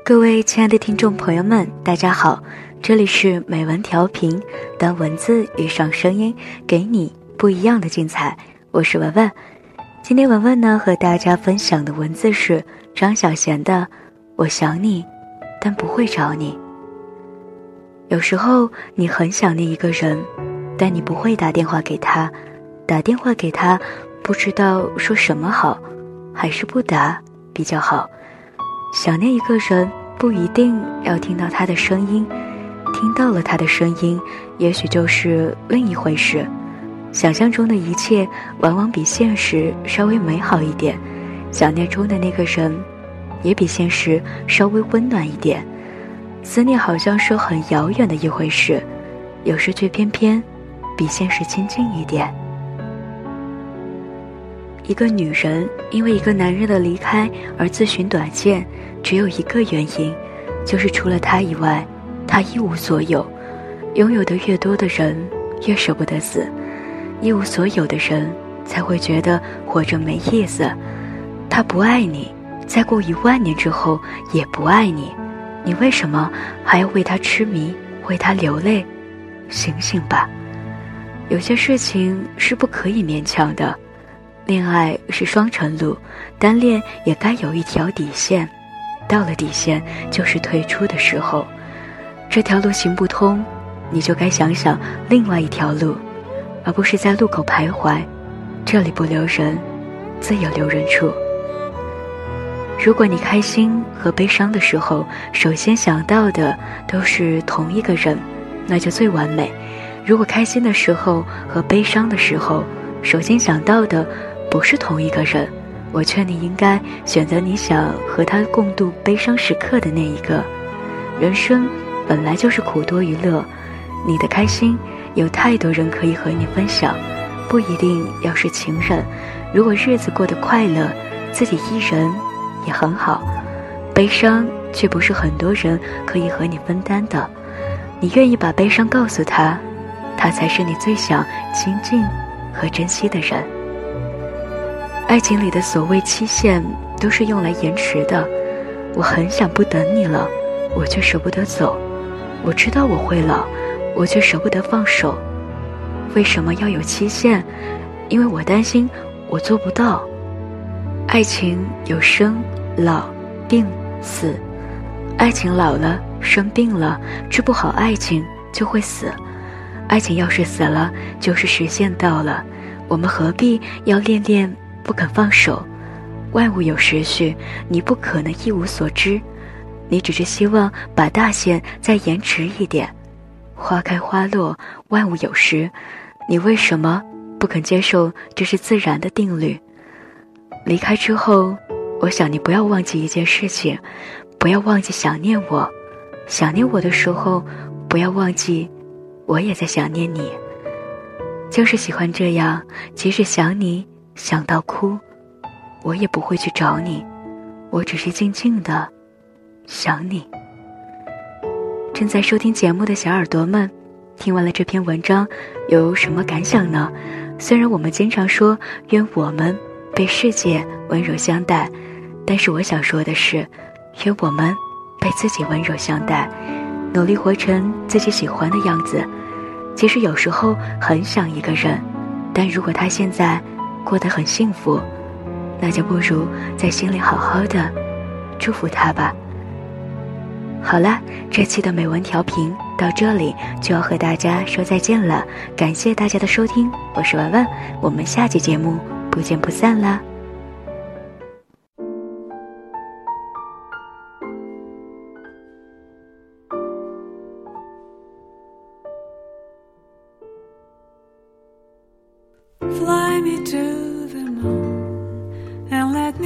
各位亲爱的听众朋友们，大家好，这里是美文调频，当文字遇上声音，给你不一样的精彩。我是文文，今天文文呢和大家分享的文字是张小娴的《我想你，但不会找你》。有时候你很想念一个人，但你不会打电话给他，打电话给他，不知道说什么好，还是不打比较好。想念一个人。不一定要听到他的声音，听到了他的声音，也许就是另一回事。想象中的一切，往往比现实稍微美好一点；想念中的那个人，也比现实稍微温暖一点。思念好像是很遥远的一回事，有时却偏偏比现实亲近一点。一个女人因为一个男人的离开而自寻短见。只有一个原因，就是除了他以外，他一无所有。拥有的越多的人，越舍不得死；一无所有的人，才会觉得活着没意思。他不爱你，再过一万年之后也不爱你，你为什么还要为他痴迷，为他流泪？醒醒吧！有些事情是不可以勉强的。恋爱是双程路，单恋也该有一条底线。到了底线，就是退出的时候。这条路行不通，你就该想想另外一条路，而不是在路口徘徊。这里不留人，自有留人处。如果你开心和悲伤的时候，首先想到的都是同一个人，那就最完美。如果开心的时候和悲伤的时候，首先想到的不是同一个人。我劝你应该选择你想和他共度悲伤时刻的那一个。人生本来就是苦多于乐，你的开心有太多人可以和你分享，不一定要是情人。如果日子过得快乐，自己一人也很好。悲伤却不是很多人可以和你分担的。你愿意把悲伤告诉他，他才是你最想亲近和珍惜的人。爱情里的所谓期限，都是用来延迟的。我很想不等你了，我却舍不得走。我知道我会老，我却舍不得放手。为什么要有期限？因为我担心我做不到。爱情有生、老、病、死。爱情老了，生病了，治不好爱情就会死。爱情要是死了，就是时限到了。我们何必要恋恋？不肯放手，万物有时序，你不可能一无所知，你只是希望把大限再延迟一点。花开花落，万物有时，你为什么不肯接受这是自然的定律？离开之后，我想你不要忘记一件事情，不要忘记想念我，想念我的时候，不要忘记，我也在想念你。就是喜欢这样，即使想你。想到哭，我也不会去找你，我只是静静的想你。正在收听节目的小耳朵们，听完了这篇文章，有什么感想呢？虽然我们经常说愿我们被世界温柔相待，但是我想说的是，愿我们被自己温柔相待，努力活成自己喜欢的样子。其实有时候很想一个人，但如果他现在……过得很幸福，那就不如在心里好好的祝福他吧。好了，这期的美文调频到这里就要和大家说再见了，感谢大家的收听，我是文文，我们下期节目不见不散啦。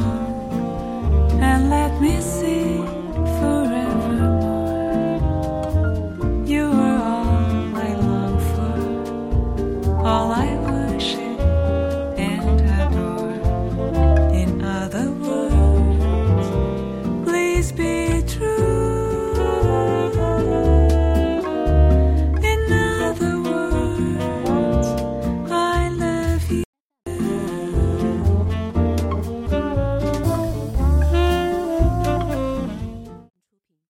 song.